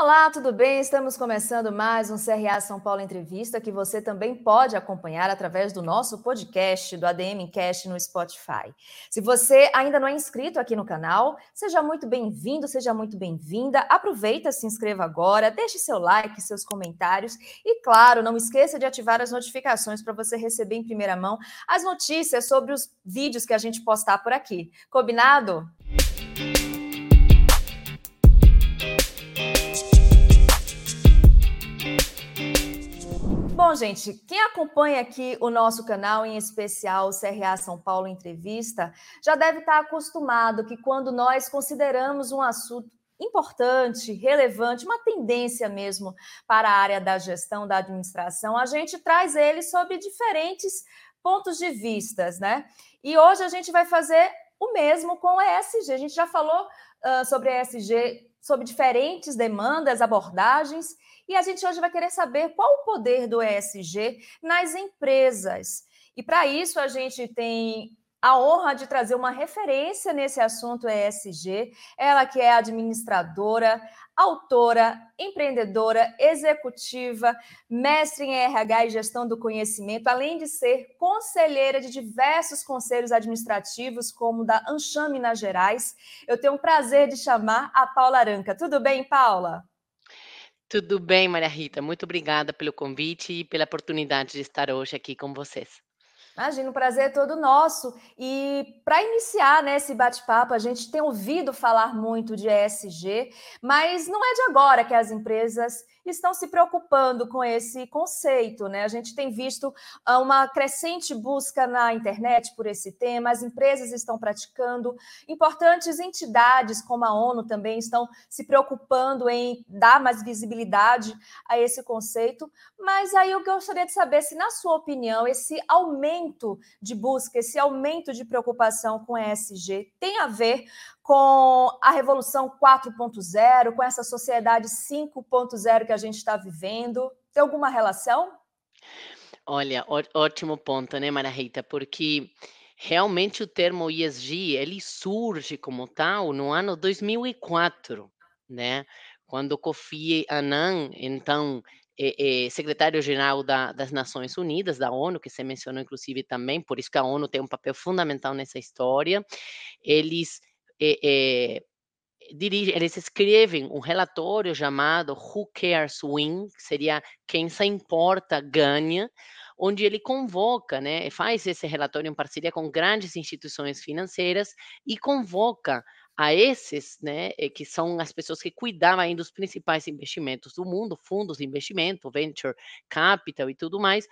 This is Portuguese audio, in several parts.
Olá, tudo bem? Estamos começando mais um CRA São Paulo Entrevista que você também pode acompanhar através do nosso podcast do ADM Cast no Spotify. Se você ainda não é inscrito aqui no canal, seja muito bem-vindo, seja muito bem-vinda. Aproveita, se inscreva agora, deixe seu like, seus comentários e, claro, não esqueça de ativar as notificações para você receber em primeira mão as notícias sobre os vídeos que a gente postar por aqui. Combinado? Bom, gente, quem acompanha aqui o nosso canal, em especial o CRA São Paulo Entrevista, já deve estar acostumado que quando nós consideramos um assunto importante, relevante, uma tendência mesmo para a área da gestão, da administração, a gente traz ele sobre diferentes pontos de vistas, né? E hoje a gente vai fazer o mesmo com o ESG. A gente já falou uh, sobre ESG, sobre diferentes demandas, abordagens, e a gente hoje vai querer saber qual o poder do ESG nas empresas. E para isso a gente tem a honra de trazer uma referência nesse assunto ESG, ela que é administradora, autora, empreendedora, executiva, mestre em RH e gestão do conhecimento, além de ser conselheira de diversos conselhos administrativos, como da Ancham Minas Gerais. Eu tenho o prazer de chamar a Paula Aranca. Tudo bem, Paula? Tudo bem, Maria Rita. Muito obrigada pelo convite e pela oportunidade de estar hoje aqui com vocês. Imagina, o prazer é todo nosso. E para iniciar né, esse bate-papo, a gente tem ouvido falar muito de ESG, mas não é de agora que as empresas estão se preocupando com esse conceito, né? A gente tem visto ah, uma crescente busca na internet por esse tema, as empresas estão praticando, importantes entidades como a ONU também estão se preocupando em dar mais visibilidade a esse conceito, mas aí eu gostaria de saber se, na sua opinião, esse aumento de busca, esse aumento de preocupação com ESG tem a ver com a Revolução 4.0, com essa sociedade 5.0 que a gente está vivendo? Tem alguma relação? Olha, ótimo ponto, né, Maria Rita? Porque realmente o termo ESG ele surge como tal no ano 2004, né? Quando Kofi Annan, então é, é, secretário-geral da, das Nações Unidas, da ONU, que você mencionou inclusive também, por isso que a ONU tem um papel fundamental nessa história, eles é, é, dirige, eles escrevem um relatório chamado Who Cares Win, que seria quem se importa ganha, onde ele convoca, né, faz esse relatório em parceria com grandes instituições financeiras e convoca a esses, né, eh, que são as pessoas que cuidavam aí dos principais investimentos do mundo, fundos de investimento, venture capital e tudo mais,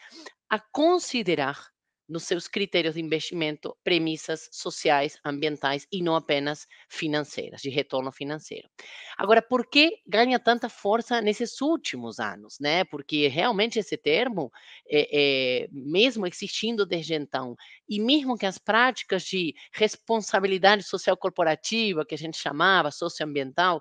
a considerar nos seus critérios de investimento premissas sociais, ambientais e não apenas financeiras, de retorno financeiro. Agora, por que ganha tanta força nesses últimos anos? Né? Porque realmente esse termo, é, é, mesmo existindo desde então, e mesmo que as práticas de responsabilidade social corporativa, que a gente chamava socioambiental,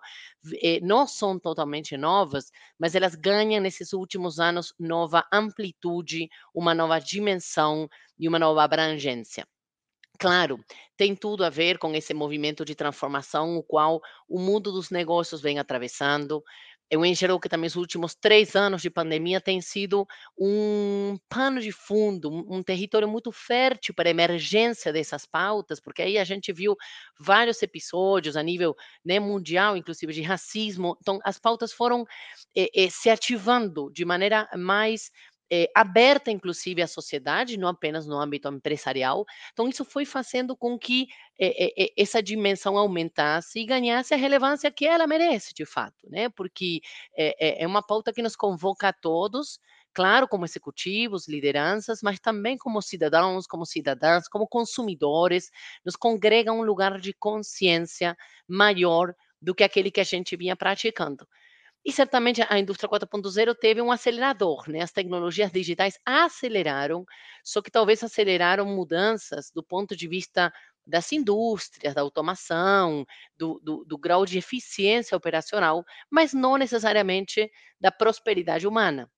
não são totalmente novas, mas elas ganham nesses últimos anos nova amplitude, uma nova dimensão e uma nova abrangência. Claro, tem tudo a ver com esse movimento de transformação, o qual o mundo dos negócios vem atravessando. Eu enxergo que também os últimos três anos de pandemia tem sido um pano de fundo, um, um território muito fértil para a emergência dessas pautas, porque aí a gente viu vários episódios a nível né, mundial, inclusive de racismo. Então, as pautas foram eh, eh, se ativando de maneira mais é, aberta, inclusive, à sociedade, não apenas no âmbito empresarial. Então, isso foi fazendo com que é, é, essa dimensão aumentasse e ganhasse a relevância que ela merece, de fato, né? Porque é uma pauta que nos convoca a todos, claro, como executivos, lideranças, mas também como cidadãos, como cidadãs, como consumidores, nos congrega um lugar de consciência maior do que aquele que a gente vinha praticando. E certamente a indústria 4.0 teve um acelerador, né? As tecnologias digitais aceleraram, só que talvez aceleraram mudanças do ponto de vista das indústrias, da automação, do, do, do grau de eficiência operacional, mas não necessariamente da prosperidade humana.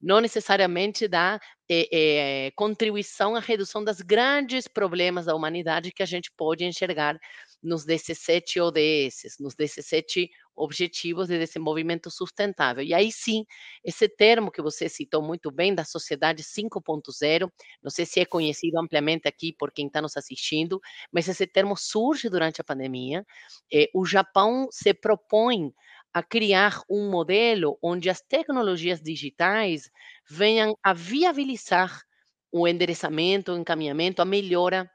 Não necessariamente da é, é, contribuição à redução dos grandes problemas da humanidade que a gente pode enxergar nos 17 ODS, nos 17 Objetivos de Desenvolvimento Sustentável. E aí sim, esse termo que você citou muito bem, da sociedade 5.0, não sei se é conhecido ampliamente aqui por quem está nos assistindo, mas esse termo surge durante a pandemia. Eh, o Japão se propõe a criar um modelo onde as tecnologias digitais venham a viabilizar o endereçamento, o encaminhamento, a melhora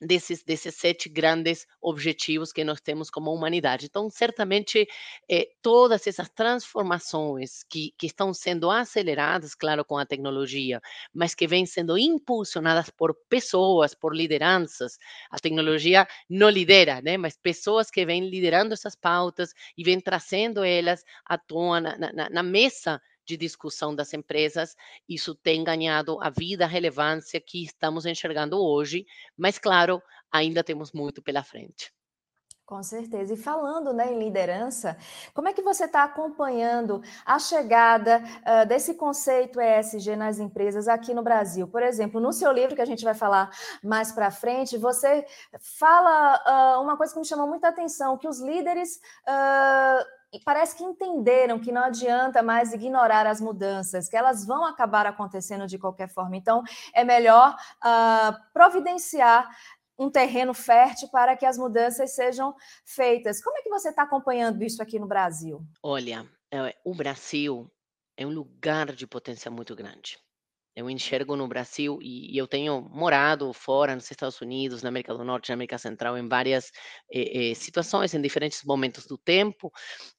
desses, desses sete grandes objetivos que nós temos como humanidade. Então, certamente, eh, todas essas transformações que, que estão sendo aceleradas, claro, com a tecnologia, mas que vêm sendo impulsionadas por pessoas, por lideranças. A tecnologia não lidera, né? mas pessoas que vêm liderando essas pautas e vêm trazendo elas à tona, na, na, na mesa de discussão das empresas, isso tem ganhado a vida, a relevância que estamos enxergando hoje, mas, claro, ainda temos muito pela frente. Com certeza. E falando né, em liderança, como é que você está acompanhando a chegada uh, desse conceito ESG nas empresas aqui no Brasil? Por exemplo, no seu livro, que a gente vai falar mais para frente, você fala uh, uma coisa que me chamou muita atenção, que os líderes uh, parece que entenderam que não adianta mais ignorar as mudanças, que elas vão acabar acontecendo de qualquer forma. Então, é melhor uh, providenciar um terreno fértil para que as mudanças sejam feitas. Como é que você está acompanhando isso aqui no Brasil? Olha, é, o Brasil é um lugar de potência muito grande. Eu enxergo no Brasil e, e eu tenho morado fora nos Estados Unidos, na América do Norte, na América Central, em várias eh, eh, situações, em diferentes momentos do tempo.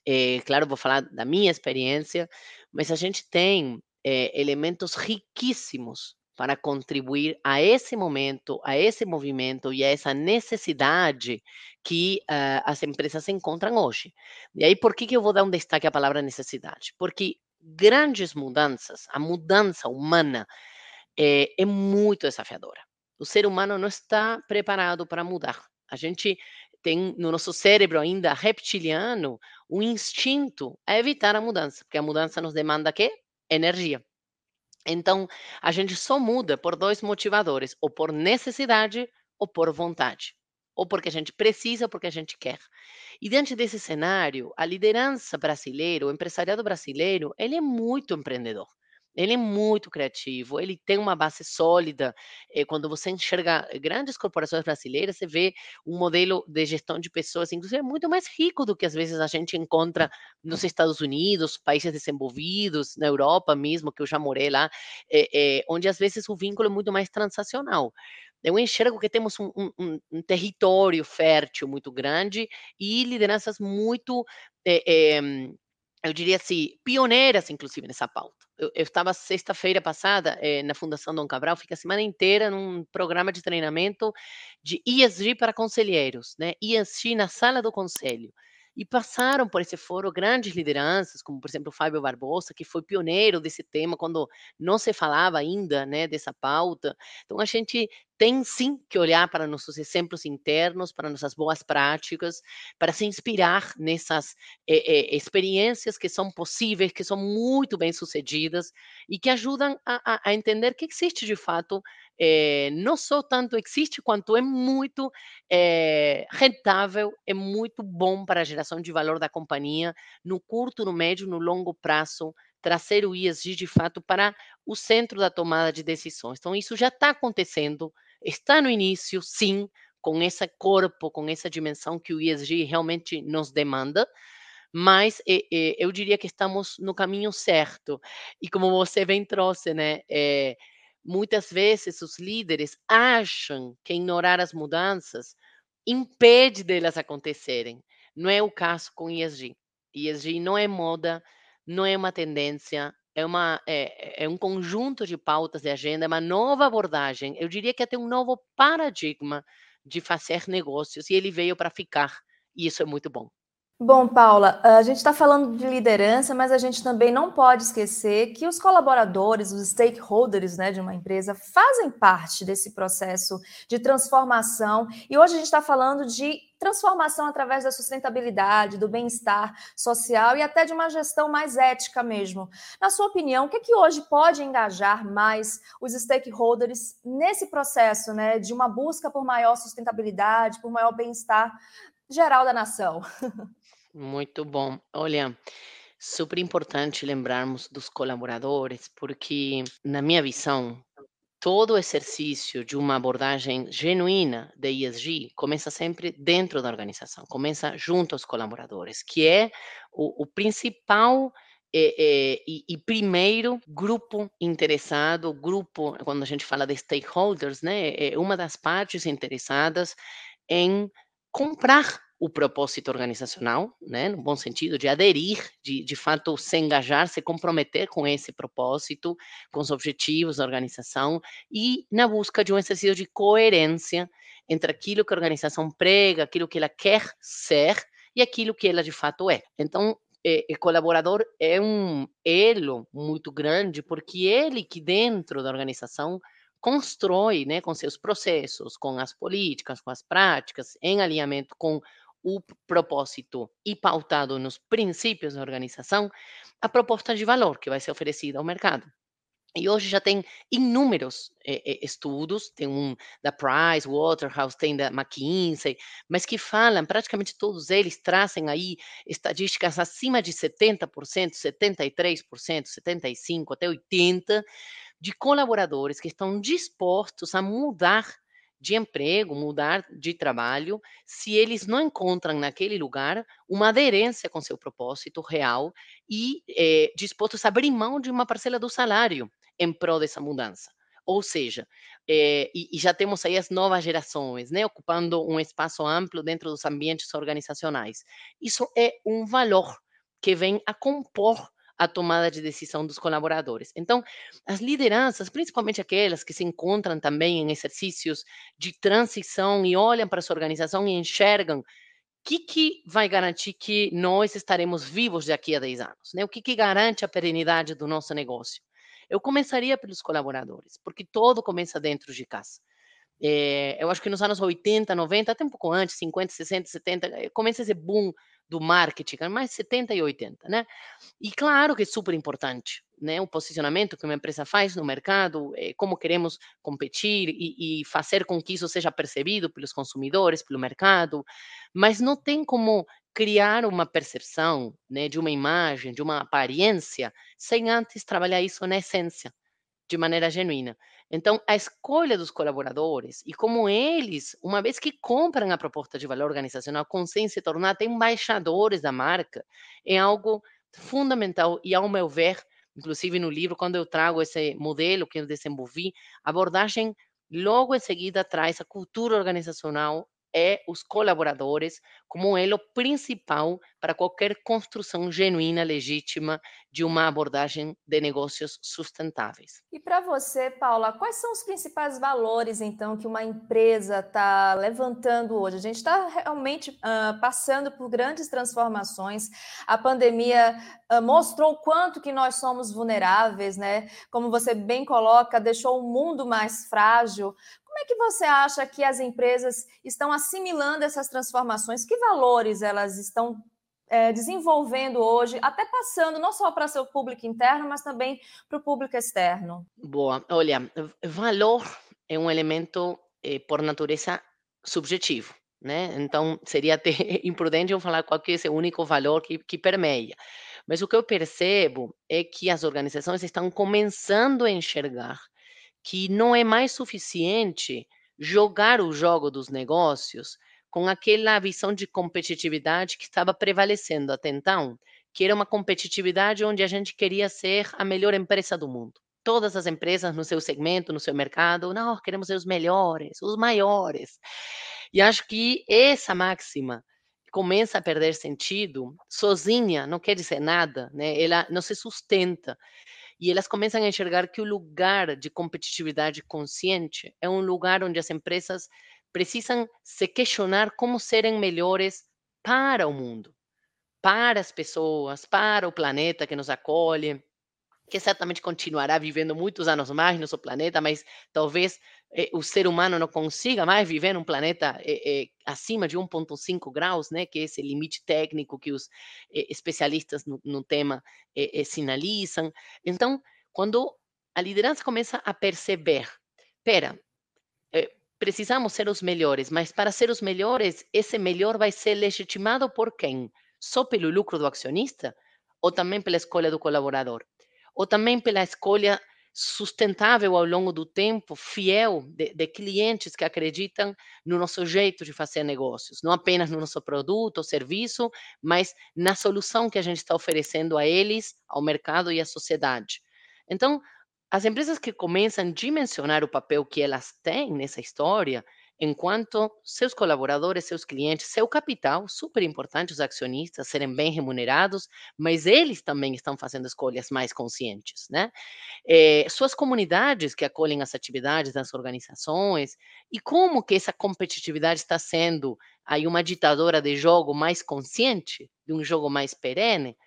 Eh, claro, vou falar da minha experiência, mas a gente tem elementos riquíssimos para contribuir a esse momento, a esse movimento e a essa necessidade que uh, as empresas encontram hoje. E aí, por que, que eu vou dar um destaque à palavra necessidade? Porque grandes mudanças, a mudança humana é, é muito desafiadora. O ser humano não está preparado para mudar. A gente tem no nosso cérebro ainda reptiliano um instinto a evitar a mudança, porque a mudança nos demanda que energia. Então, a gente só muda por dois motivadores, ou por necessidade ou por vontade ou porque a gente precisa ou porque a gente quer. E diante desse cenário, a liderança brasileira, o empresariado brasileiro, ele é muito empreendedor. Ele é muito criativo, ele tem uma base sólida. Eh, quando você enxerga grandes corporações brasileiras, você vê um modelo de gestão de pessoas, inclusive, muito mais rico do que às vezes a gente encontra nos Estados Unidos, países desenvolvidos, na Europa mesmo, que eu já morei lá, eh, eh, onde às vezes o vínculo é muito mais transacional eu enxergo que temos um, um, um, território fértil muito grande e lideranças muito, é, é, eu diria assim, pioneiras, inclusive, nessa pauta. Eu, eu estava sexta-feira passada é, na Fundação Dom Cabral, fiquei a semana inteira num programa de treinamento de ESG para conselheiros, né? ESG na sala do conselho. E passaram por esse foro grandes lideranças, como por exemplo o Fábio Barbosa, que foi pioneiro desse tema quando não se falava ainda né, dessa pauta. Então a gente tem sim que olhar para nossos exemplos internos, para nossas boas práticas, para se inspirar nessas é, é, experiências que são possíveis, que são muito bem sucedidas e que ajudam a, a entender que existe de fato é, não só tanto existe, quanto é muito é, rentável, é muito bom para a geração de valor da companhia no curto, no médio, no longo prazo, trazer o ESG de fato para o centro da tomada de decisões. Então, isso já está acontecendo, está no início, sim, com esse corpo, com essa dimensão que o ESG realmente nos demanda, mas é, eu diria que estamos no caminho certo. E como você bem trouxe, né? Muitas vezes os líderes acham que ignorar as mudanças impede delas acontecerem. Não é o caso com ESG. ESG não é moda, não é uma tendência, é, uma, é, é um conjunto de pautas de agenda, é uma nova abordagem. Eu diria que até um novo paradigma de fazer negócios e ele veio para ficar. E isso é muito bom. Bom, Paula, a gente está falando de liderança, mas a gente também não pode esquecer que os colaboradores, os stakeholders né, de uma empresa, fazem parte desse processo de transformação. E hoje a gente está falando de transformação através da sustentabilidade, do bem-estar social e até de uma gestão mais ética mesmo. Na sua opinião, o que, é que hoje pode engajar mais os stakeholders nesse processo né, de uma busca por maior sustentabilidade, por maior bem-estar geral da nação? Muito bom. Olha, super importante lembrarmos dos colaboradores, porque, na minha visão, todo exercício de uma abordagem genuína de ESG começa sempre dentro da organização, começa junto aos colaboradores, que é o, o principal é, é, e, e, primeiro grupo interessado, grupo, quando a gente fala de stakeholders, né, é uma das partes interessadas em comprar o propósito organizacional, né, no bom sentido, de aderir, de, de fato se engajar, se comprometer com esse propósito, com os objetivos da organização e na busca de um exercício de coerência entre aquilo que a organização prega, aquilo que ela quer ser e aquilo que ela de fato é. Então, é, o colaborador é um elo muito grande, porque ele que dentro da organização constrói, né, com seus processos, com as políticas, com as práticas, em alinhamento com o propósito e pautado nos princípios da organização, a proposta de valor que vai ser oferecida ao mercado. E hoje já tem inúmeros eh, estudos, tem um da Price, Waterhouse, tem da McKinsey, mas que falam, praticamente todos eles trazem aí estatísticas acima de 70%, 73%, 75%, até 80%, de colaboradores que estão dispostos a mudar de emprego, mudar de trabalho, se eles não encontram naquele lugar uma aderência com seu propósito real e é, dispostos a abrir mão de uma parcela do salário em prol dessa mudança. Ou seja, é, e, e, já temos aí as novas gerações, né, ocupando um espaço amplo dentro dos ambientes organizacionais. Isso é um valor que vem a compor a tomada de decisão dos colaboradores. Então, as lideranças, principalmente aquelas que se encontram também em exercícios de transição e olham para sua organização e enxergam o que, que vai garantir que nós estaremos vivos daqui a 10 anos? Né? O que, que garante a perenidade do nosso negócio? Eu começaria pelos colaboradores, porque todo começa dentro de casa. É, eu acho que nos anos 80, 90, até um pouco antes, 50, 60, 70, começa esse boom do marketing, mais 70 e 80, né? E claro que é super importante, né? O posicionamento que uma empresa faz no mercado, é, como queremos competir e, e fazer com que isso seja percebido pelos consumidores, pelo mercado, mas não tem como criar uma percepção, né, de uma imagem, de uma aparência, sem antes trabalhar isso na essência, de maneira genuína. Então, a escolha dos colaboradores e como eles, uma vez que compram a proposta de valor organizacional, conseguem se tornar até embaixadores da marca, é algo fundamental e, ao meu ver, inclusive no livro, quando eu trago esse modelo que eu desenvolvi, a abordagem logo em seguida traz a cultura organizacional é os colaboradores como um elo principal para qualquer construção genuína, legítima de uma abordagem de negócios sustentáveis. E para você, Paula, quais são os principais valores, então, que uma empresa está levantando hoje? A gente está realmente uh, passando por grandes transformações. A pandemia uh, mostrou o quanto que nós somos vulneráveis, né? Como você bem coloca, deixou o mundo mais frágil. Como é que você acha que as empresas estão assimilando essas transformações? Que valores elas estão é, desenvolvendo hoje, até passando não só para seu público interno, mas também para o público externo? Boa. Olha, valor é um elemento, eh, por natureza, subjetivo. Né? Então, seria até imprudente eu falar qual que é esse único valor que, que permeia. Mas o que eu percebo é que as organizações estão começando a enxergar que não é mais suficiente jogar o jogo dos negócios com aquela visão de competitividade que estava prevalecendo até então, que era uma competitividade onde a gente queria ser a melhor empresa do mundo. Todas as empresas no seu segmento, no seu mercado, não, queremos ser os melhores, os maiores. E acho que essa máxima começa a perder sentido sozinha, não quer dizer nada, né? Ela não se sustenta. E elas começam a enxergar que o lugar de competitividade consciente é um lugar onde as empresas precisam se questionar como serem melhores para o mundo, para as pessoas, para o planeta que nos acolhe, que certamente continuará vivendo muitos anos mais no nosso planeta, mas talvez eh, o ser humano não consiga mais viver num planeta eh, eh, acima de 1,5 graus, né, que é esse limite técnico que os especialistas no, no tema sinalizam. Então, quando a liderança começa a perceber, pera, precisamos ser os melhores, mas para ser os melhores, esse melhor vai ser legitimado por quem? Só pelo lucro do acionista? Ou também pela escolha do colaborador? Ou também pela escolha sustentável ao longo do tempo, fiel, de, de, clientes que acreditam no nosso jeito de fazer negócios, não apenas no nosso produto ou serviço, mas na solução que a gente está oferecendo a eles, ao mercado e à sociedade. Então, as empresas que começam a dimensionar o papel que elas têm nessa história, enquanto seus colaboradores, seus clientes, seu capital, super importante os acionistas serem bem remunerados, mas eles também estão fazendo escolhas mais conscientes, né? É, suas comunidades que acolhem as atividades das organizações e como que essa competitividade está sendo aí uma ditadora de jogo mais consciente, de um jogo mais perene,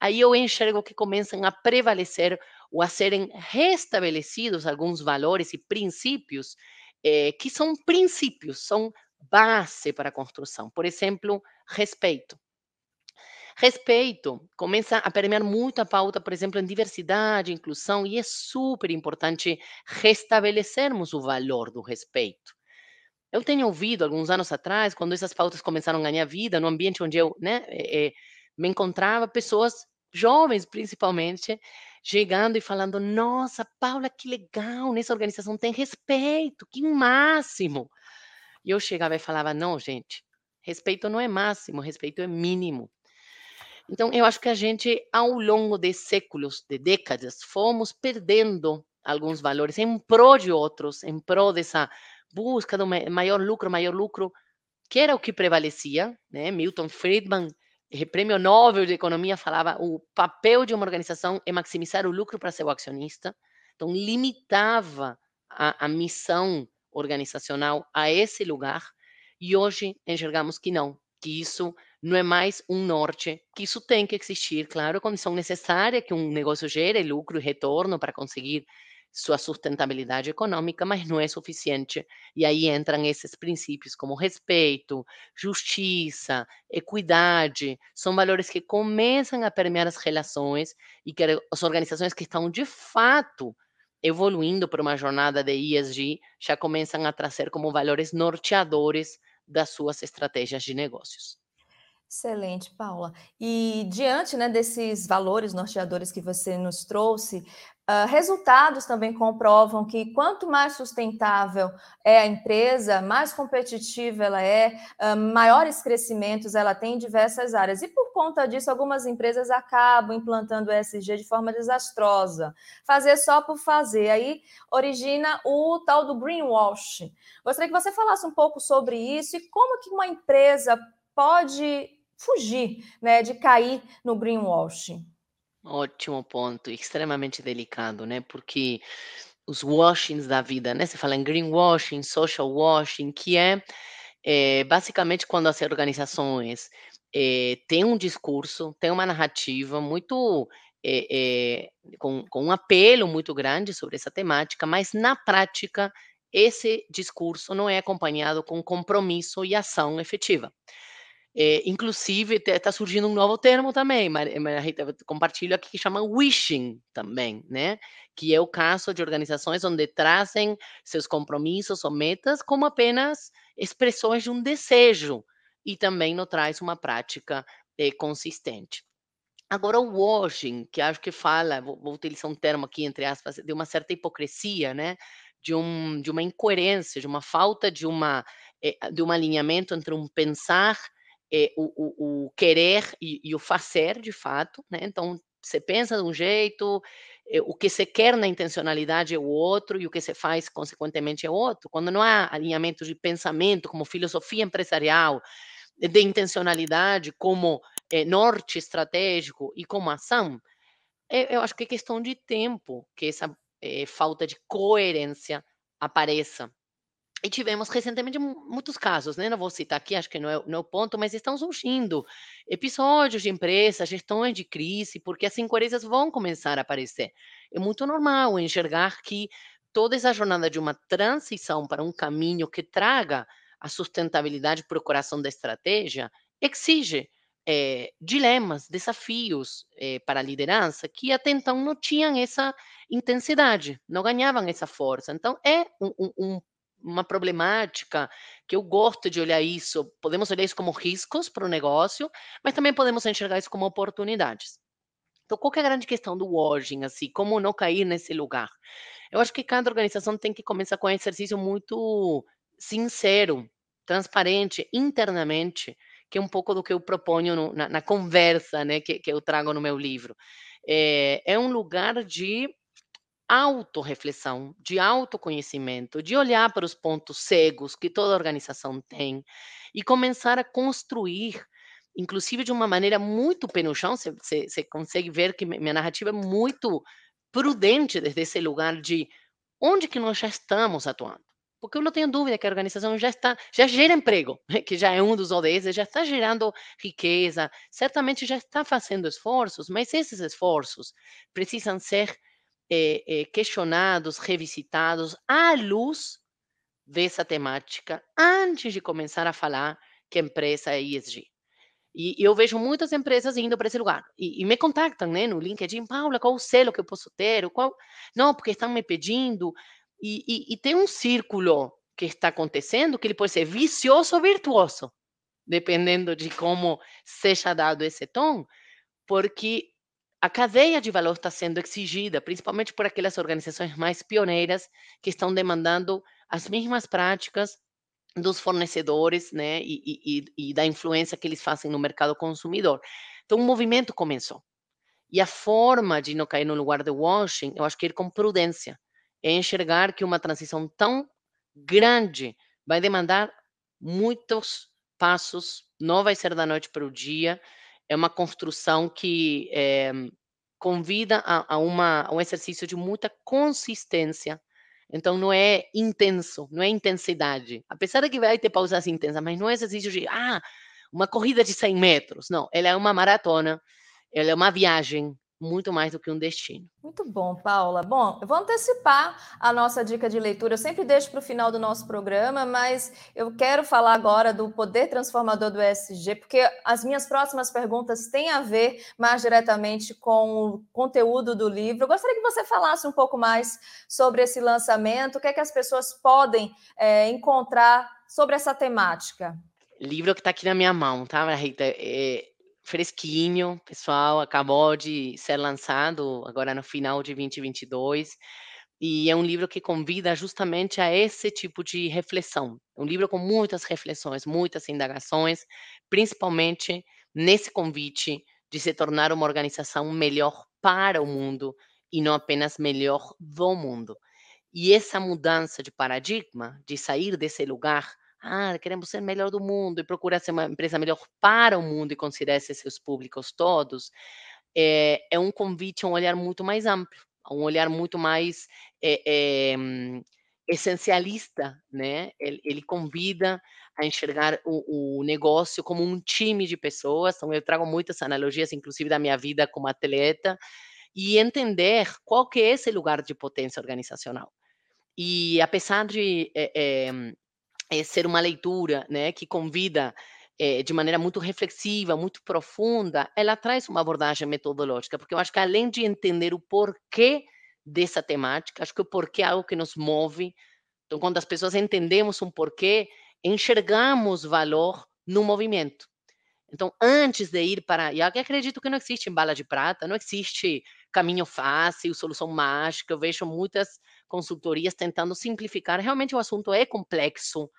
aí eu enxergo que começam a prevalecer ou a serem restabelecidos alguns valores e princípios eh, que são princípios, são base para a construção. Por exemplo, respeito. Respeito começa a permear muito a pauta, por exemplo, em diversidade, inclusão, e é super importante restabelecermos o valor do respeito. Eu tenho ouvido alguns anos atrás, quando essas pautas começaram a ganhar vida, no ambiente onde eu né, é, me encontrava, pessoas jovens principalmente, chegando e falando: Nossa, Paula, que legal, nessa organização tem respeito, que máximo. E eu chegava e falava: Não, gente, respeito não é máximo, respeito é mínimo. Então, eu acho que a gente, ao longo de séculos, de décadas, fomos perdendo alguns valores em prol de outros, em prol dessa busca do maior lucro, maior lucro, que era o que prevalecia, né? Milton Friedman prêmio Nobel de Economia falava o papel de uma organização é maximizar o lucro para seu acionista, então limitava a, a missão organizacional a esse lugar, e hoje enxergamos que não, que isso não é mais um norte, que isso tem que existir, claro, condição necessária que um negócio gere lucro e retorno para conseguir sua sustentabilidade econômica, mas não é suficiente. E aí entram esses princípios como respeito, justiça, equidade, são valores que começam a permear as relações e que as organizações que estão de fato evoluindo para uma jornada de ESG já começam a trazer como valores norteadores das suas estratégias de negócios. Excelente, Paula. E diante né, desses valores norteadores que você nos trouxe, Uh, resultados também comprovam que quanto mais sustentável é a empresa, mais competitiva ela é, uh, maiores crescimentos ela tem em diversas áreas. E por conta disso, algumas empresas acabam implantando o ESG de forma desastrosa. Fazer só por fazer. Aí origina o tal do greenwash. Gostaria que você falasse um pouco sobre isso e como que uma empresa pode fugir né, de cair no greenwashing. Ótimo ponto, extremamente delicado, né? Porque os washings da vida, né? Se fala em greenwashing, social washing, que é, é basicamente quando as organizações é, têm um discurso, têm uma narrativa muito é, com, com um apelo muito grande sobre essa temática, mas na prática esse discurso não é acompanhado com compromisso e ação efetiva. É, inclusive, está surgindo um novo termo também, Maria Rita, compartilho aqui, que chama wishing também, né? Que é o caso de organizações onde trazem seus compromissos ou metas como apenas expressões de um desejo e também não traz uma prática é, consistente. Agora, o washing, que acho que fala, vou, vou, utilizar um termo aqui, entre aspas, de uma certa hipocrisia, né? De, um, de uma incoerência, de uma falta de, uma, de um alinhamento entre um pensar é, o, o, o, querer e, e, o fazer, de fato, né? Então, você pensa de um jeito, é, o que você quer na intencionalidade é o outro e o que você faz, consequentemente, é outro. Quando não há alinhamento de pensamento, como filosofia empresarial, de intencionalidade, como é, norte estratégico e como ação, eu acho que é questão de tempo que essa falta de coerência apareça E tivemos recentemente muitos casos, né, não vou citar aqui, acho que não é não é o ponto, mas estão surgindo episódios de empresas, gestões de crise, porque as incoerências vão começar a aparecer. É muito normal enxergar que toda essa jornada de uma transição para um caminho que traga a sustentabilidade para o coração da estratégia, exige eh, dilemas, desafios eh, para a liderança que até então não tinham essa intensidade, não ganhavam essa força. Então, é um, um, um uma problemática que eu gosto de olhar isso. Podemos olhar isso como riscos para o negócio, mas também podemos enxergar isso como oportunidades. Então, qual é a grande questão do washing, assim, como não cair nesse lugar? Eu acho que cada organização tem que começar com um exercício muito sincero, transparente, internamente, que é um pouco do que eu proponho no, na, na, conversa, né, que, que eu trago no meu livro. É, é um lugar de autorreflexão, de autoconhecimento, de olhar para os pontos cegos que toda organização tem e começar a construir, inclusive de uma maneira muito pé no chão, você consegue ver que minha narrativa é muito prudente desde esse lugar de onde que nós já estamos atuando. Porque eu não tenho dúvida que a organização já está, já gera emprego, que já é um dos ODS, já está gerando riqueza, certamente já está fazendo esforços, mas esses esforços precisam ser eh, eh, questionados, revisitados à luz dessa temática antes de começar a falar que a empresa é ESG. E, eu vejo muitas empresas indo para esse lugar e, e, me contactam né, no LinkedIn, Paula, qual o selo que eu posso ter? Qual... Não, porque estão me pedindo. E, e, e tem um círculo que está acontecendo que ele pode ser vicioso ou virtuoso, dependendo de como seja dado esse tom, porque a cadeia de valor está sendo exigida, principalmente por aquelas organizações mais pioneiras que estão demandando as mesmas práticas dos fornecedores, né, e, e, e, da influência que eles fazem no mercado consumidor. Então, o movimento começou. E a forma de não cair no lugar de washing, eu acho que é ir com prudência, é enxergar que uma transição tão grande vai demandar muitos passos, não vai ser da noite para o dia, é uma construção que é, convida a, a, uma, a um exercício de muita consistência. Então, não é intenso, não é intensidade. Apesar de que vai ter pausas intensas, mas não é exercício de, ah, uma corrida de 100 metros. Não, ela é uma maratona, ela é uma viagem, muito mais do que um destino. Muito bom, Paula. Bom, eu vou antecipar a nossa dica de leitura. Eu sempre deixo para o final do nosso programa, mas eu quero falar agora do poder transformador do ESG, porque as minhas próximas perguntas têm a ver mais diretamente com o conteúdo do livro. Eu gostaria que você falasse um pouco mais sobre esse lançamento, o que é que as pessoas podem é, encontrar sobre essa temática. Livro que está aqui na minha mão, tá, Rita? É, fresquinho, pessoal, acabou de ser lançado agora no final de 2022. E é um livro que convida justamente a esse tipo de reflexão. Um livro com muitas reflexões, muitas indagações, principalmente nesse convite de se tornar uma organização melhor para o mundo e não apenas melhor do mundo. E essa mudança de paradigma, de sair desse lugar ah, queremos ser melhor do mundo e procurar ser uma empresa melhor para o mundo e considerar seus públicos todos, é, é um convite a um olhar muito mais amplo, a um olhar muito mais é, é, essencialista, né? Ele, ele, convida a enxergar o, o, negócio como um time de pessoas. Então, eu trago muitas analogias, inclusive da minha vida como atleta, e entender qual que é esse lugar de potência organizacional. E apesar de é, é, ser uma leitura né, que convida é, de maneira muito reflexiva, muito profunda, ela traz uma abordagem metodológica, porque eu acho que além de entender o porquê dessa temática, acho que o porquê é algo que nos move. Então, quando as pessoas entendemos um porquê, enxergamos valor no movimento. Então, antes de ir para. E acredito que não existe bala de prata, não existe caminho fácil, solução mágica. Eu vejo muitas consultorias tentando simplificar. Realmente o assunto é complexo,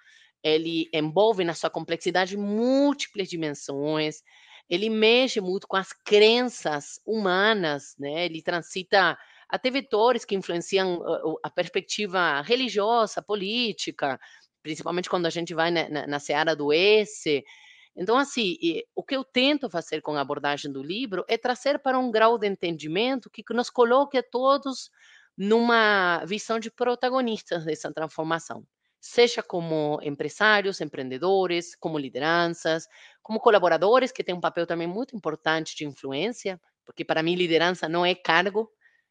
ele envolve na sua complexidade múltiplas dimensões, ele mexe muito com as crenças humanas, né? Ele transita até vetores que influenciam a perspectiva religiosa, política, principalmente quando a gente vai na, na, na seara do esse. Então, assim, o que eu tento fazer com a abordagem do livro é trazer para um grau de entendimento que nos coloque a todos numa visão de protagonistas dessa transformação. seja como empresários, empreendedores, como lideranças, como colaboradores, que têm um papel também muito importante de influência, porque para mim liderança não é cargo,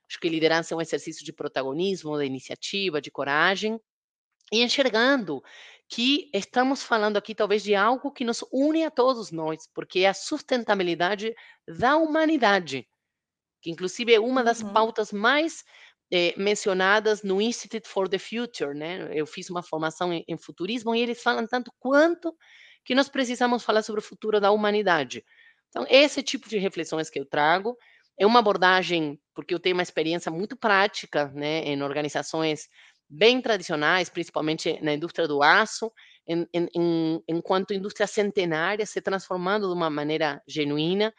acho que liderança é um exercício de protagonismo, de iniciativa, de coragem, e enxergando que estamos falando aqui talvez de algo que nos une a todos nós, porque é a sustentabilidade da humanidade, que inclusive é uma das Uhum. pautas mais eh, mencionadas no Institute for the Future, né? Eu fiz uma formação em, em futurismo e eles falam tanto quanto que nós precisamos falar sobre o futuro da humanidade. Então, esse tipo de reflexões que eu trago é uma abordagem, porque eu tenho uma experiência muito prática, né, em organizações bem tradicionais, principalmente na indústria do aço, em, em, enquanto indústria centenária se transformando de uma maneira genuína.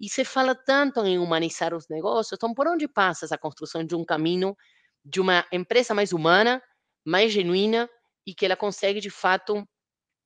E se fala tanto em humanizar os negócios, então por onde passa essa construção de um caminho de uma empresa mais humana, mais genuína e que ela consegue de fato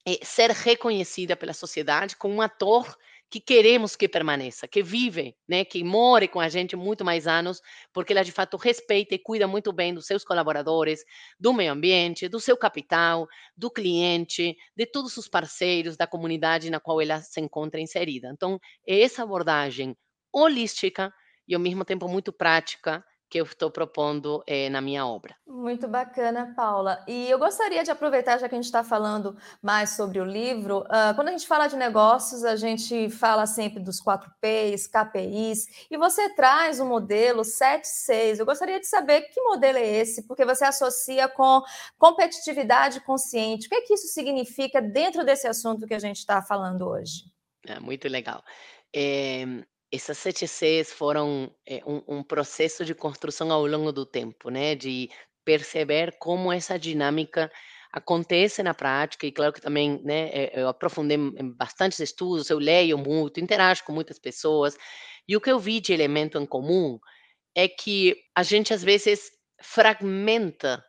eh, ser reconhecida pela sociedade como um ator que queremos que permaneça, que vive, né, que more com a gente muito mais anos, porque ela de fato respeita e cuida muito bem dos seus colaboradores, do meio ambiente, do seu capital, do cliente, de todos os parceiros da comunidade na qual ela se encontra inserida. Então, é essa abordagem holística e ao mesmo tempo muito prática que eu estou propondo é, na minha obra. Muito bacana, Paula. E eu gostaria de aproveitar, já que a gente está falando mais sobre o livro, uh, quando a gente fala de negócios, a gente fala sempre dos 4 Ps, KPIs, e você traz o um modelo 76. Eu gostaria de saber que modelo é esse, porque você associa com competitividade consciente. O que é que isso significa dentro desse assunto que a gente está falando hoje? É muito legal. É, essas sete Cs foram é, um, um, processo de construção ao longo do tempo, né? De perceber como essa dinâmica acontece na prática e claro que também, né? Eu aprofundei em bastantes estudos, eu leio muito, interajo com muitas pessoas e o que eu vi de elemento em comum é que a gente às vezes fragmenta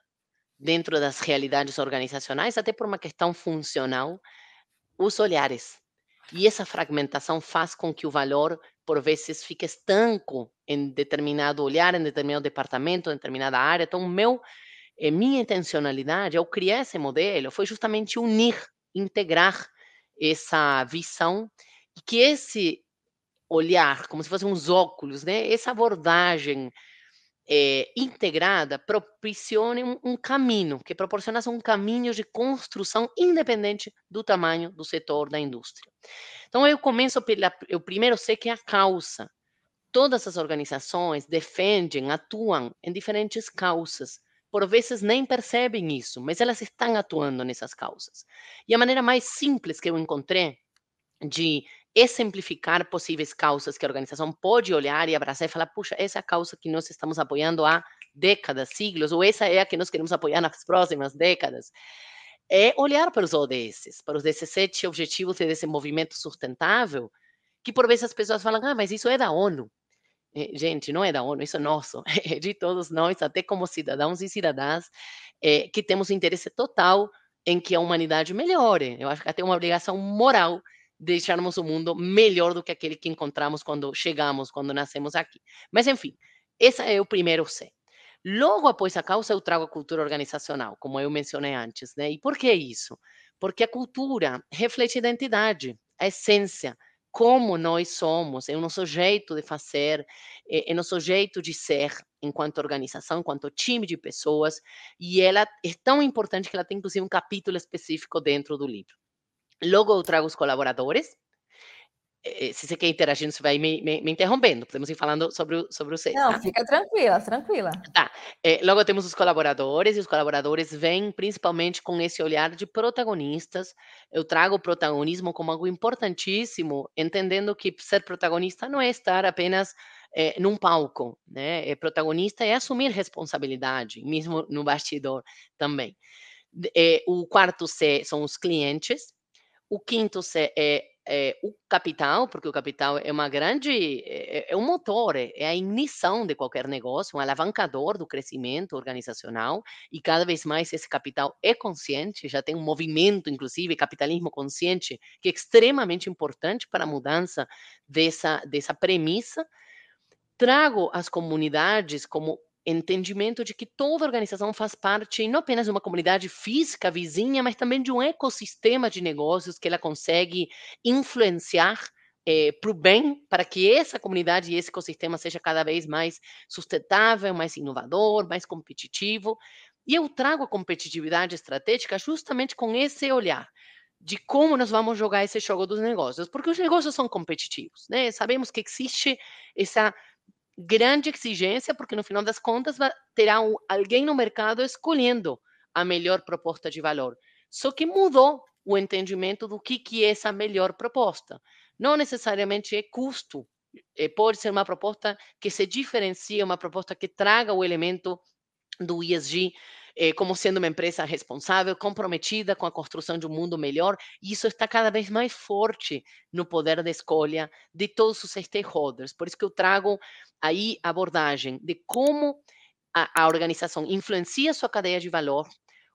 dentro das realidades organizacionais, até por uma questão funcional, os olhares. E essa fragmentação faz com que o valor por vezes fica estanco em determinado olhar, em determinado departamento, em determinada área. Então, meu, eh, minha intencionalidade ao criar esse modelo foi justamente unir, integrar essa visão e que esse olhar, como se fossem uns óculos, né? Essa abordagem é, integrada propicione um, um, caminho, que proporciona um caminho de construção independente do tamanho do setor da indústria. Então, eu começo pela. Eu primeiro sei que é a causa. Todas as organizações defendem, atuam em diferentes causas. Por vezes nem percebem isso, mas elas estão atuando nessas causas. E a maneira mais simples que eu encontrei de exemplificar possíveis causas que a organização pode olhar e abraçar e falar: puxa, essa é a causa que nós estamos apoiando há décadas, siglos, ou essa é a que nós queremos apoiar nas próximas décadas. É olhar para os ODS, para os 17 Objetivos de Desenvolvimento Sustentável, que por vezes as pessoas falam: ah, mas isso é da ONU. Gente, não é da ONU, isso é nosso, é de todos nós, até como cidadãos e cidadãs, é, que temos interesse total em que a humanidade melhore. Eu acho que até uma obrigação moral deixarmos o mundo melhor do que aquele que encontramos quando chegamos, quando nascemos aqui. Mas, enfim, esse é o primeiro C. Logo após a causa, eu trago a cultura organizacional, como eu mencionei antes. Né? E por que isso? Porque a cultura reflete a identidade, a essência, como nós somos, é o nosso jeito de fazer, é, o nosso jeito de ser enquanto organização, enquanto time de pessoas, e ela é tão importante que ela tem inclusive um capítulo específico dentro do livro. Logo eu trago os colaboradores. Eh, se você quer interagir, você vai me, me, me, interrompendo. Podemos ir falando sobre o, sobre o. Não, tá? fica tranquila, tranquila. Tá. É, logo temos os colaboradores, e os colaboradores vêm principalmente com esse olhar de protagonistas. Eu trago o protagonismo como algo importantíssimo, entendendo que ser protagonista não é estar apenas é, num palco, né? É, protagonista é assumir responsabilidade, mesmo no bastidor também. É, o quarto C são os clientes, o quinto é, é, o capital, porque o capital é uma grande, é, é um motor, é, é a ignição de qualquer negócio, um alavancador do crescimento organizacional, e cada vez mais esse capital é consciente, já tem um movimento, inclusive, capitalismo consciente, que é extremamente importante para a mudança dessa, dessa premissa. Trago as comunidades como entendimento de que toda organização faz parte não apenas de uma comunidade física vizinha, mas também de um ecossistema de negócios que ela consegue influenciar é, para o bem, para que essa comunidade e esse ecossistema seja cada vez mais sustentável, mais inovador, mais competitivo. E eu trago a competitividade estratégica justamente com esse olhar de como nós vamos jogar esse jogo dos negócios, porque os negócios são competitivos, né? Sabemos que existe essa grande exigência, porque no final das contas terá um, alguém no mercado escolhendo a melhor proposta de valor. Só que mudou o entendimento do que, que é essa melhor proposta. Não necessariamente é custo, é, pode ser uma proposta que se diferencia, uma proposta que traga o elemento do ESG eh, como sendo uma empresa responsável, comprometida com a construção de um mundo melhor, e isso está cada vez mais forte no poder de escolha de todos os stakeholders. Por isso que eu trago aí a abordagem de como a, a organização influencia sua cadeia de valor,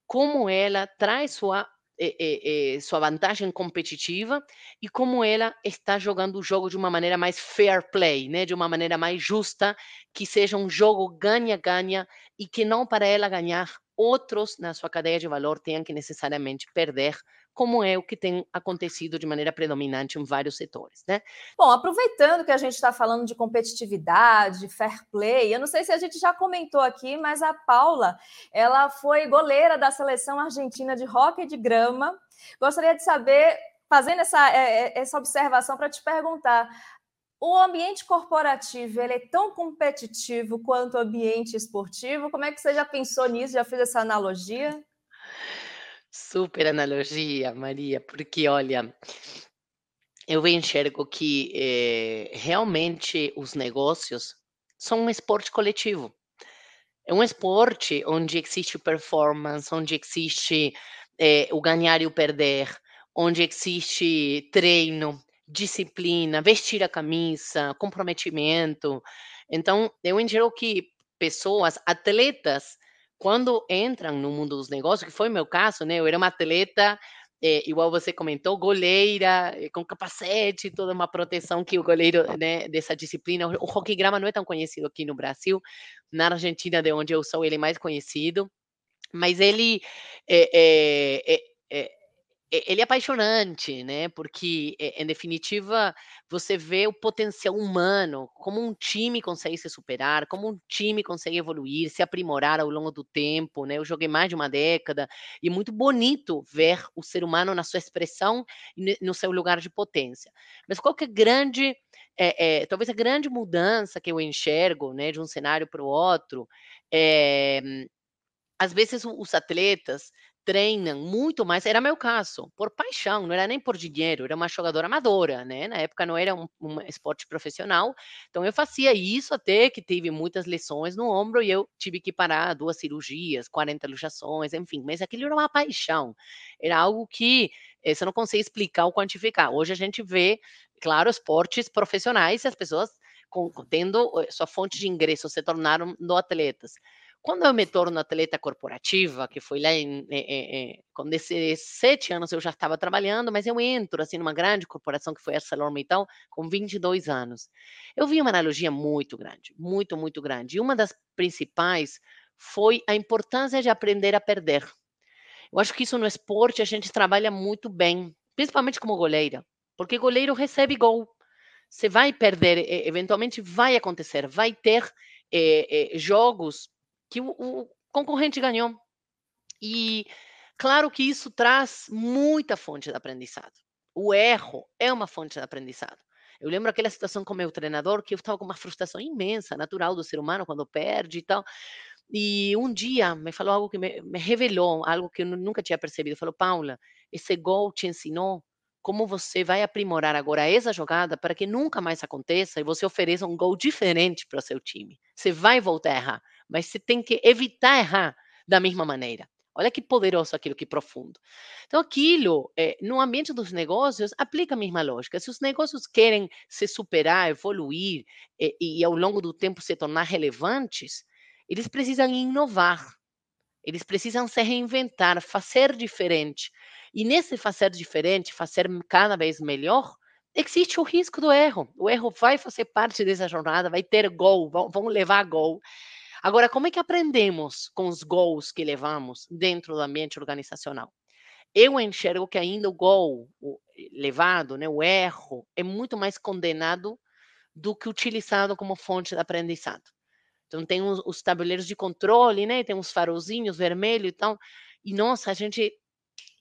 como ela traz sua é, é, sua vantagem competitiva e como ela está jogando o jogo de uma maneira mais fair play, né? de uma maneira mais justa, que seja um jogo ganha-ganha e que não para ela ganhar outros na sua cadeia de valor tenham que necessariamente perder, como é o que tem acontecido de maneira predominante em vários setores, né? Bom, aproveitando que a gente está falando de competitividade, fair play, eu não sei se a gente já comentou aqui, mas a Paula, ela foi goleira da seleção argentina de hóquei de grama. Gostaria de saber, fazendo essa, é, é, essa observação para te perguntar, o ambiente corporativo ele é tão competitivo quanto o ambiente esportivo? Como é que você já pensou nisso? Já fez essa analogia? Super analogia, Maria, porque olha, eu enxergo que eh, realmente os negócios são um esporte coletivo. É um esporte onde existe performance, onde existe eh, o ganhar e o perder, onde existe treino, disciplina, vestir a camisa, comprometimento. Então, eu enxergo que pessoas, atletas, quando entram no mundo dos negócios, que foi meu caso, né? Eu era uma atleta, é, igual você comentou, goleira, é, com capacete, toda uma proteção que o goleiro né, dessa disciplina. O hockey grama não é tão conhecido aqui no Brasil, na Argentina, de onde eu sou, ele é mais conhecido, mas ele é, é ele é apaixonante, né? Porque, em definitiva, você vê o potencial humano, como um time consegue se superar, como um time consegue evoluir, se aprimorar ao longo do tempo, né? Eu joguei mais de uma década e é muito bonito ver o ser humano na sua expressão e no seu lugar de potência. Mas qual que é grande, é, é, talvez a grande mudança que eu enxergo, né, de um cenário para o outro, é, às vezes os atletas treinam muito mais, era meu caso, por paixão, não era nem por dinheiro, era uma jogadora amadora, né? Na época não era um, um, esporte profissional, então eu fazia isso até que tive muitas lesões no ombro e eu tive que parar duas cirurgias, 40 luxações, enfim, mas aquilo era uma paixão, era algo que eh, você não consegue explicar ou quantificar. Hoje a gente vê, claro, esportes profissionais e as pessoas com, tendo eh, sua fonte de ingresso se tornaram do atletas. Quando eu me torno atleta corporativa, que foi lá em, é, é, com 17 anos eu já estava trabalhando, mas eu entro assim numa grande corporação que foi ArcelorMittal com 22 anos. Eu vi uma analogia muito grande, muito, muito grande. E uma das principais foi a importância de aprender a perder. Eu acho que isso no esporte a gente trabalha muito bem, principalmente como goleira, porque goleiro recebe gol. Você vai perder, eventualmente vai acontecer, vai ter é, jogos que o, o concorrente ganhou. E claro que isso traz muita fonte de aprendizado. O erro é uma fonte de aprendizado. Eu lembro aquela situação com meu treinador que eu estava com uma frustração imensa, natural do ser humano quando perde e tal. E um dia me falou algo que me, me revelou, algo que eu nunca tinha percebido. Falou, Paula, esse gol te ensinou como você vai aprimorar agora essa jogada para que nunca mais aconteça e você ofereça um gol diferente para o seu time. Você vai voltar a errar mas você tem que evitar errar da mesma maneira. Olha que poderoso aquilo, que profundo. Então, aquilo, é, no ambiente dos negócios, aplica a mesma lógica. Se os negócios querem se superar, evoluir é, e, ao longo do tempo se tornar relevantes, eles precisam inovar. Eles precisam se reinventar, fazer diferente. E nesse fazer diferente, fazer cada vez melhor, existe o risco do erro. O erro vai fazer parte dessa jornada, vai ter gol, vão, vão levar gol. Agora, como é que aprendemos com os gols que levamos dentro do ambiente organizacional? Eu enxergo que ainda o gol o levado, né, o erro, é muito mais condenado do que utilizado como fonte de aprendizado. Então, tem os, os tabuleiros de controle, né? Tem uns farolzinhos vermelhos e tal. E, nossa, a gente,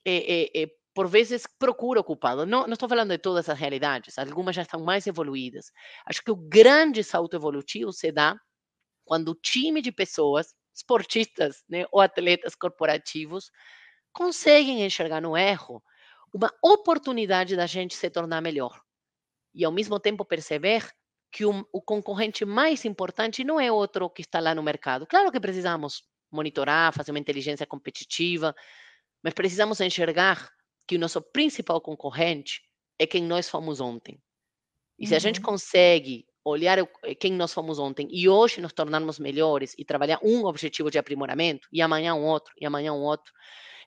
é, é, é, por vezes, procura o culpado. Não, não estou falando de todas as realidades, algumas já estão mais evoluídas. Acho que o grande salto evolutivo se dá quando o time de pessoas, esportistas né, ou atletas corporativos, conseguem enxergar no erro uma oportunidade da gente se tornar melhor. E, ao mesmo tempo, perceber que o, o, concorrente mais importante não é outro que está lá no mercado. Claro que precisamos monitorar, fazer uma inteligência competitiva, mas precisamos enxergar que o nosso principal concorrente é quem nós fomos ontem. E uhum. se a gente uhum. consegue olhar eh, quem nós fomos ontem e hoje nos tornarmos melhores e trabalhar um objetivo de aprimoramento e amanhã um outro e amanhã um outro,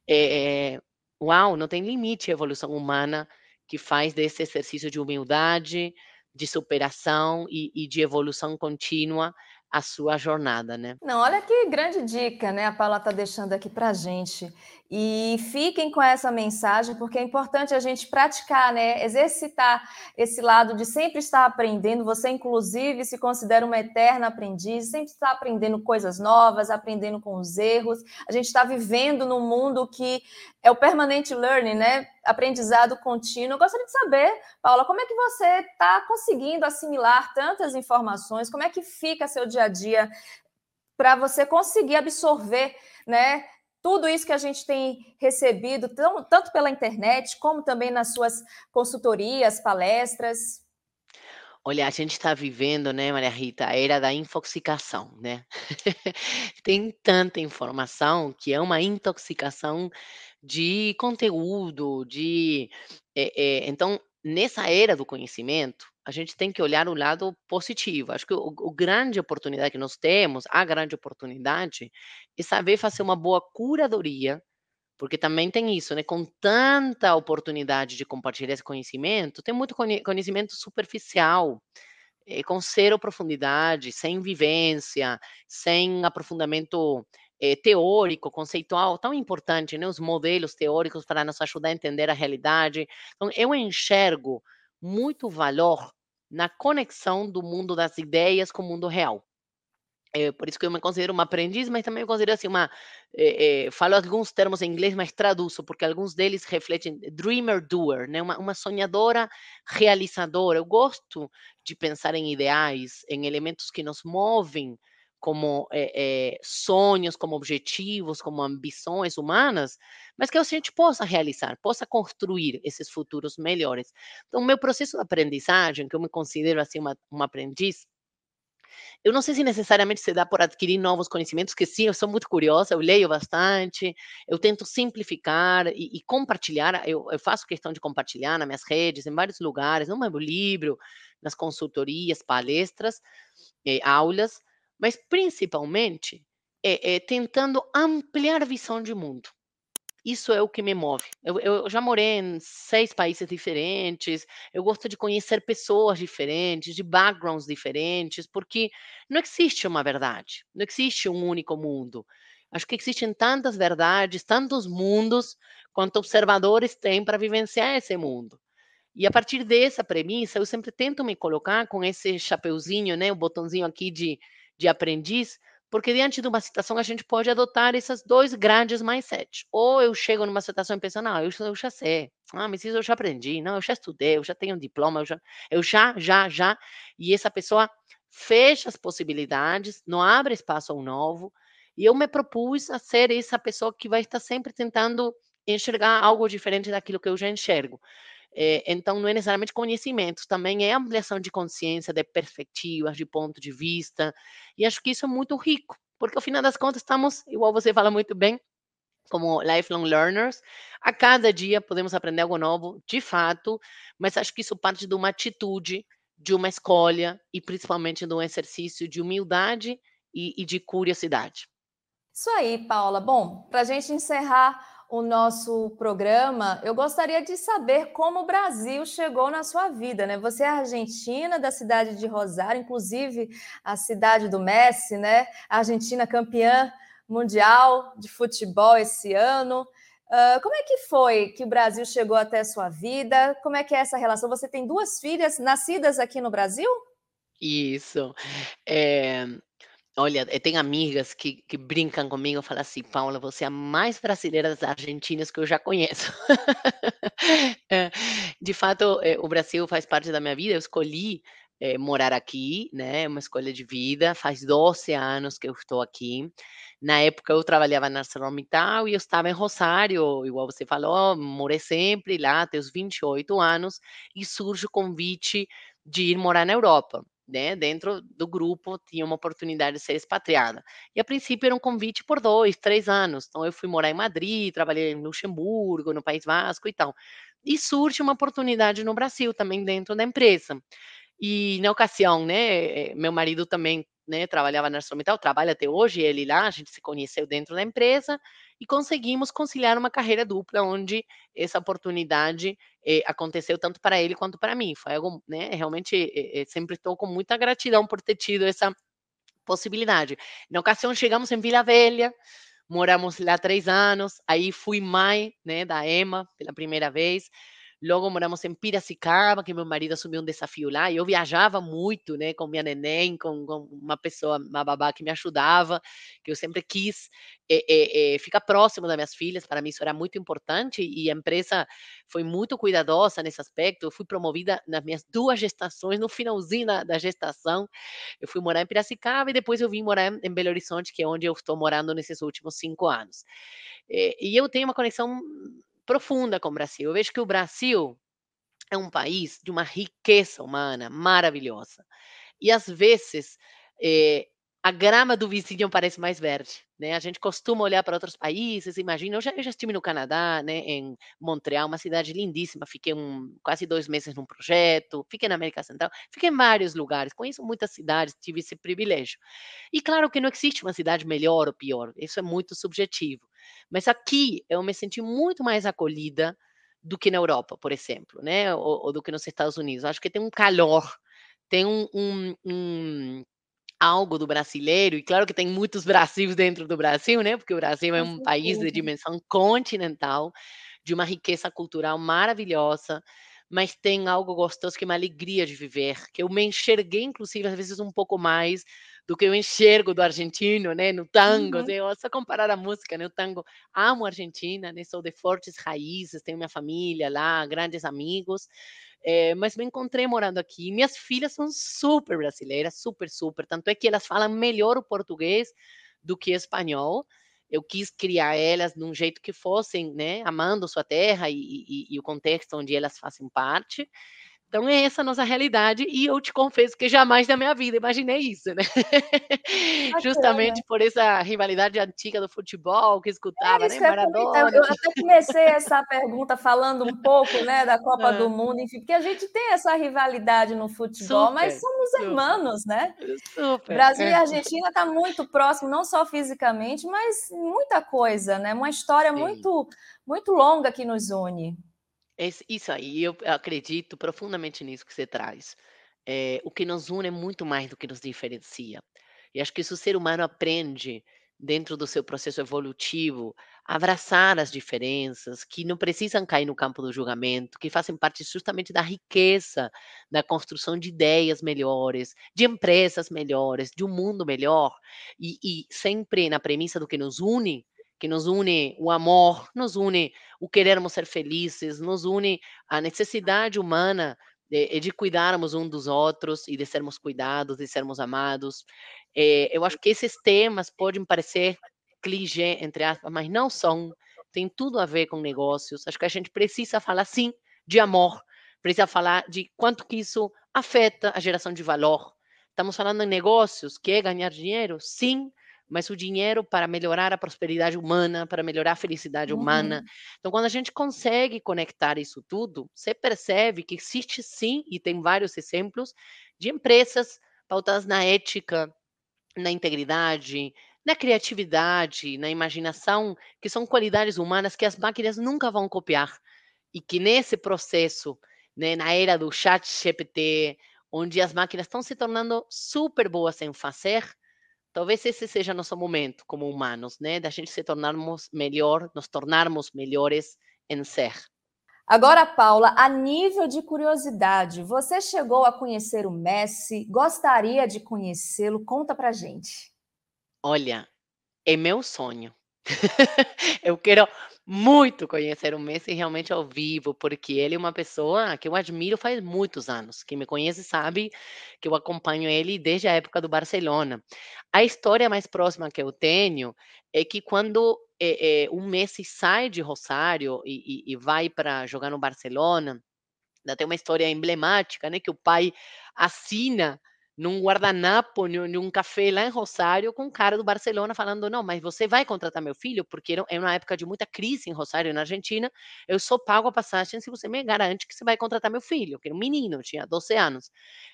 é, é, uau, não tem limite a evolução humana que faz desse exercício de humildade, de superação e, e de evolução contínua a sua jornada, né? Não, olha que grande dica, né? A Paula está deixando aqui para gente. E fiquem com essa mensagem, porque é importante a gente praticar, né? Exercitar esse lado de sempre estar aprendendo. Você, inclusive, se considera uma eterna aprendiz, sempre está aprendendo coisas novas, aprendendo com os erros. A gente está vivendo num mundo que é o permanente learning, né? Aprendizado contínuo. Eu gostaria de saber, Paula, como é que você está conseguindo assimilar tantas informações? Como é que fica seu dia a dia para você conseguir absorver, né? Tudo isso que a gente tem recebido, tanto pela internet, como também nas suas consultorias, palestras? Olha, a gente está vivendo, né, Maria Rita, a era da infoxicação, né? tem tanta informação que é uma intoxicação de conteúdo, de. É, é, então, nessa era do conhecimento, a gente tem que olhar o lado positivo. Acho que o, o grande oportunidade que nós temos, a grande oportunidade, é saber fazer uma boa curadoria, porque também tem isso, né? Com tanta oportunidade de compartilhar esse conhecimento, tem muito conhecimento superficial, é, com zero profundidade, sem vivência, sem aprofundamento é, teórico, conceitual, tão importante, né? Os modelos teóricos para nos ajudar a entender a realidade. Então, eu enxergo muito valor na conexão do mundo das ideias com o mundo real. É, por isso que eu me considero uma aprendiz, mas também me considero assim uma. É, é, falo alguns termos em inglês, mas traduzo, porque alguns deles refletem dreamer doer, né? uma, uma sonhadora realizadora. Eu gosto de pensar em ideais, em elementos que nos movem como é, é, sonhos, como objetivos, como ambições humanas, mas que a gente possa realizar, possa construir esses futuros melhores. Então, meu processo de aprendizagem, que eu me considero assim uma, uma aprendiz, eu não sei se necessariamente se dá por adquirir novos conhecimentos, que sim, eu sou muito curiosa, eu leio bastante, eu tento simplificar e, e compartilhar, eu, eu, faço questão de compartilhar nas minhas redes, em vários lugares, no meu livro, nas consultorias, palestras, eh, aulas, mas principalmente é, é, tentando ampliar a visão de mundo. Isso é o que me move. Eu, eu, já morei em seis países diferentes, eu gosto de conhecer pessoas diferentes, de backgrounds diferentes, porque não existe uma verdade, não existe um único mundo. Acho que existem tantas verdades, tantos mundos, quanto observadores têm para vivenciar esse mundo. E a partir dessa premissa, eu sempre tento me colocar com esse chapeuzinho, né, o botãozinho aqui de de aprendiz, porque diante de uma situação a gente pode adotar esses dois grandes mindset. Ou eu chego numa situação e penso, não, eu, eu já sei, ah, mas isso eu já aprendi, não, eu já estudei, eu já tenho um diploma, eu já, eu já, já, já. E essa pessoa fecha as possibilidades, não abre espaço ao novo. E eu me propus a ser essa pessoa que vai estar sempre tentando enxergar algo diferente daquilo que eu já enxergo. É, então, não é necessariamente conhecimento, também é ampliação de consciência, de perspectivas, de ponto de vista. E acho que isso é muito rico, porque ao final das contas estamos, igual você fala muito bem, como lifelong learners, a cada dia podemos aprender algo novo, de fato, mas acho que isso parte de uma atitude, de uma escolha e principalmente de um exercício de humildade e, e de curiosidade. Isso aí, Paula. Bom, para a gente encerrar o nosso programa, eu gostaria de saber como o Brasil chegou na sua vida, né? Você é argentina, da cidade de Rosário, inclusive a cidade do Messi, né? A Argentina campeã mundial de futebol esse ano. Uh, como é que foi que o Brasil chegou até a sua vida? Como é que é essa relação? Você tem duas filhas nascidas aqui no Brasil? Isso. É, olha, eu tenho amigas que, que brincam comigo e falam assim, Paula, você é a mais brasileira das argentinas que eu já conheço. É, de fato, é, o Brasil faz parte da minha vida, eu escolhi é, morar aqui, né? É uma escolha de vida. Faz 12 anos que eu estou aqui. Na época eu trabalhava na ArcelorMittal e eu estava em Rosário, igual você falou, morei sempre lá até os 28 anos e surge o convite de ir morar na Europa. Né, dentro do grupo tinha uma oportunidade de ser expatriada. E a princípio era um convite por dois, três anos. Então eu fui morar em Madrid, trabalhei em Luxemburgo, no País Vasco e tal. E surge uma oportunidade no Brasil também dentro da empresa. E na ocasião, né, meu marido também, né, trabalhava na ArcelorMittal, trabalha até hoje, ele lá, a gente se conheceu dentro da empresa e conseguimos conciliar uma carreira dupla, onde essa oportunidade aconteceu tanto para ele quanto para mim. Foi algo, né, realmente, eh, sempre estou com muita gratidão por ter tido essa possibilidade. Na ocasião, chegamos em Vila Velha, moramos lá três anos, aí fui mãe, né, da Emma pela primeira vez, Logo moramos em Piracicaba, que meu marido assumiu um desafio lá, e eu viajava muito, né, com minha neném, com, com uma pessoa, uma babá que me ajudava, que eu sempre quis é, é, ficar próximo das minhas filhas, para mim isso era muito importante, e a empresa foi muito cuidadosa nesse aspecto, eu fui promovida nas minhas duas gestações, no finalzinho da, da gestação, eu fui morar em Piracicaba, e depois eu vim morar em Belo Horizonte, que é onde eu estou morando nesses últimos cinco anos. e eu tenho uma conexão profunda com o Brasil. Eu vejo que o Brasil é um país de uma riqueza humana maravilhosa. E às vezes eh, a grama do vizinho parece mais verde, né? A gente costuma olhar para outros países, imagina, eu já, eu já estive no Canadá, né, em Montreal, uma cidade lindíssima, fiquei um, quase dois meses num projeto, fiquei na América Central, fiquei em vários lugares, conheço muitas cidades, tive esse privilégio. E claro que não existe uma cidade melhor ou pior, isso é muito subjetivo. Mas aqui eu me senti muito mais acolhida do que na Europa, por exemplo, né, ou, ou do que nos Estados Unidos. Acho que tem um calor, tem um, um, um algo do brasileiro, e claro que tem muitos Brasis dentro do Brasil, né? Porque o Brasil é um país de dimensão continental, de uma riqueza cultural maravilhosa, mas tem algo gostoso que é uma alegria de viver, que eu me enxerguei, inclusive, às vezes um pouco mais do que eu enxergo do argentino, né, no tango, uhum. né, só comparar a música, né, o tango, amo a Argentina, né, sou de fortes raízes, tenho minha família lá, grandes amigos, é, mas me encontrei morando aqui. Minhas filhas são super brasileiras, super, super. Tanto é que elas falam melhor o português do que espanhol. Eu quis criar elas de um jeito que fossem, né, amando sua terra e, e, e o contexto onde elas fazem parte. Então é essa a nossa realidade e eu te confesso que jamais na minha vida imaginei isso, né? Justamente por essa rivalidade antiga do futebol que escutava, é, né? Maradona. Eu até comecei essa pergunta falando um pouco, né, da Copa do Mundo, enfim, porque a gente tem essa rivalidade no futebol, super, mas somos irmãos, né? Super. Brasil é. e Argentina tá muito próximo, não só fisicamente, mas muita coisa, né? Uma história Sim. muito muito longa que nos une. Esse isso aí, eu acredito profundamente nisso que você traz. Eh, o que nos une é muito mais do que nos diferencia. E acho que se o ser humano aprende, dentro do seu processo evolutivo, abraçar as diferenças, que não precisam cair no campo do julgamento, que fazem parte justamente da riqueza, da construção de ideias melhores, de empresas melhores, de um mundo melhor, e e sempre na premissa do que nos une, que nos une o amor, nos une o querermos ser felizes, nos une a necessidade humana de, de cuidarmos um dos outros e de sermos cuidados, de sermos amados. É, eu acho que esses temas podem parecer clichê, entre aspas, mas não são. Tem tudo a ver com negócios. Acho que a gente precisa falar, sim, de amor. Precisa falar de quanto que isso afeta a geração de valor. Estamos falando em negócios, que é ganhar dinheiro? Sim, mas o dinheiro para melhorar a prosperidade humana, para melhorar a felicidade uhum. humana. Então, quando a gente consegue conectar isso tudo, você percebe que existe sim, e tem vários exemplos, de empresas pautadas na ética, na integridade, na criatividade, na imaginação, que são qualidades humanas que as máquinas nunca vão copiar. E que nesse processo, né, na era do chat GPT, onde as máquinas estão se tornando super boas em fazer, talvez esse seja nosso momento como humanos, né, da gente se tornarmos melhor, nos tornarmos melhores em ser. Agora, Paula, a nível de curiosidade, você chegou a conhecer o Messi? Gostaria de conhecê-lo? Conta pra gente. Olha, é meu sonho. eu quero muito conhecer o Messi realmente ao vivo, porque ele é uma pessoa que eu admiro faz muitos anos. Quem me conhece sabe que eu acompanho ele desde a época do Barcelona. A história mais próxima que eu tenho é que quando é, é, o Messi sai de Rosário e, e, e vai para jogar no Barcelona, tem uma história emblemática, né? Que o pai assina num guardanapo, num café lá em Rosário, com um cara do Barcelona falando: não, mas você vai contratar meu filho, porque é uma época de muita crise em Rosário, na Argentina. Eu só pago a passagem se você me garante que você vai contratar meu filho, que era um menino, tinha 12 anos.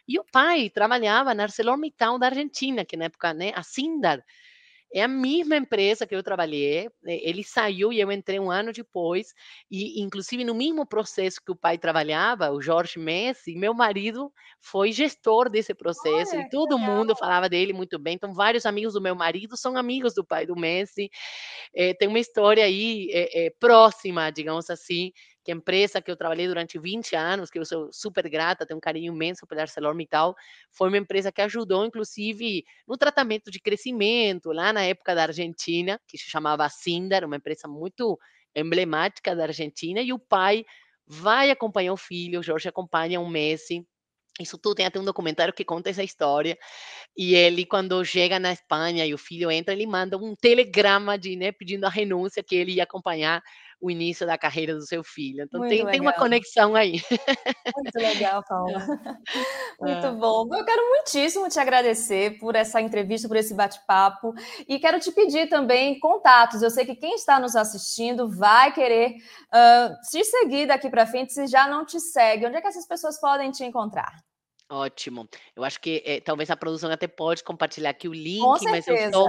E o pai trabalhava na ArcelorMittal da Argentina, que na época, né, a Sindar é a mesma empresa que eu trabalhei, ele saiu e eu entrei um ano depois, e inclusive no mesmo processo que o pai trabalhava, o Jorge Messi, meu marido foi gestor desse processo, Olha, e todo mundo falava dele muito bem, então vários amigos do meu marido são amigos do pai do Messi, é, tem uma história aí é, é, próxima, digamos assim, que a empresa que eu trabalhei durante 20 anos, que eu sou super grata, tenho um carinho imenso pela ArcelorMittal, foi uma empresa que ajudou, inclusive, no tratamento de crescimento, lá na época da Argentina, que se chamava Sindar, uma empresa muito emblemática da Argentina, e o pai vai acompanhar o filho, o Jorge acompanha o Messi, isso tudo tem até um documentário que conta essa história. E ele, quando chega na Espanha e o filho entra, ele manda um telegrama de, né, pedindo a renúncia que ele ia acompanhar o início da carreira do seu filho. Então tem, tem, uma conexão aí. Muito legal, Paula. Muito é. bom. Eu quero muitíssimo te agradecer por essa entrevista, por esse bate-papo. E quero te pedir também contatos. Eu sei que quem está nos assistindo vai querer uh, te seguir daqui para frente se já não te segue. Onde é que essas pessoas podem te encontrar? Ótimo. Eu acho que é, talvez a produção até pode compartilhar aqui o link, mas eu estou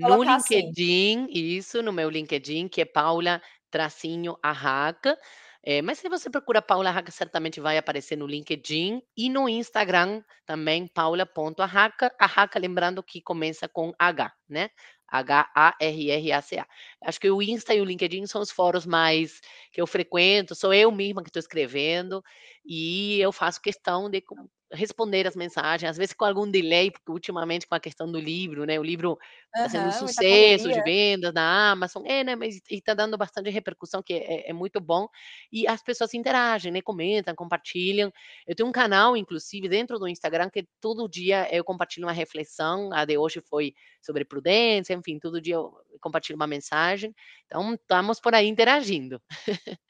no LinkedIn, assim. isso, no meu LinkedIn, que é Paula tracinho Arraca. É, mas se você procura Paula Arraca, certamente vai aparecer no LinkedIn e no Instagram também, paula.arraca. Arraca, lembrando que começa com H, né? H-A-R-R-A-C-A. Acho que o Insta e o LinkedIn são os fóruns mais que eu frequento, sou eu mesma que estou escrevendo e eu faço questão de responder as mensagens, às vezes com algum delay, porque ultimamente com a questão do livro, né? O livro está sendo um sucesso de vendas na Amazon, é, né? Mas está dando bastante repercussão, que é, é, muito bom. E as pessoas interagem, né? Comentam, compartilham. Eu tenho um canal, inclusive, dentro do Instagram, que todo dia eu compartilho uma reflexão. A de hoje foi sobre prudência, enfim, todo dia eu compartilho uma mensagem. Então, estamos por aí interagindo.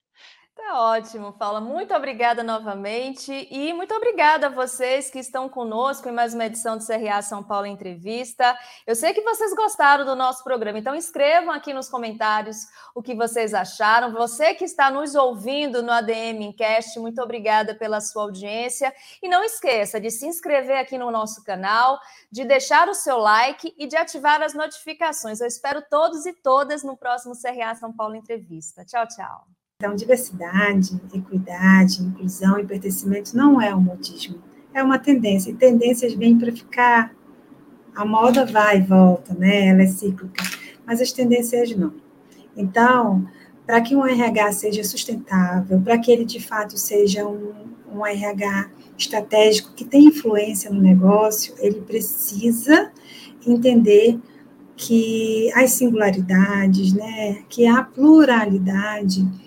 Tá ótimo, Paula. Muito obrigada novamente e muito obrigada a vocês que estão conosco em mais uma edição do CRA São Paulo Entrevista. Eu sei que vocês gostaram do nosso programa, então escrevam aqui nos comentários o que vocês acharam. Você que está nos ouvindo no ADM Encast, muito obrigada pela sua audiência e não esqueça de se inscrever aqui no nosso canal, de deixar o seu like e de ativar as notificações. Eu espero todos e todas no próximo CRA São Paulo Entrevista. Tchau, tchau. Então, diversidade, equidade, inclusão e pertencimento não é um modismo, é uma tendência. E tendências vêm para ficar. A moda vai e volta, né? Ela é cíclica, mas as tendências não. Então, para que um RH seja sustentável, para que ele de fato seja um, um RH estratégico que tem influência no negócio, ele precisa entender que as singularidades, né, que a pluralidade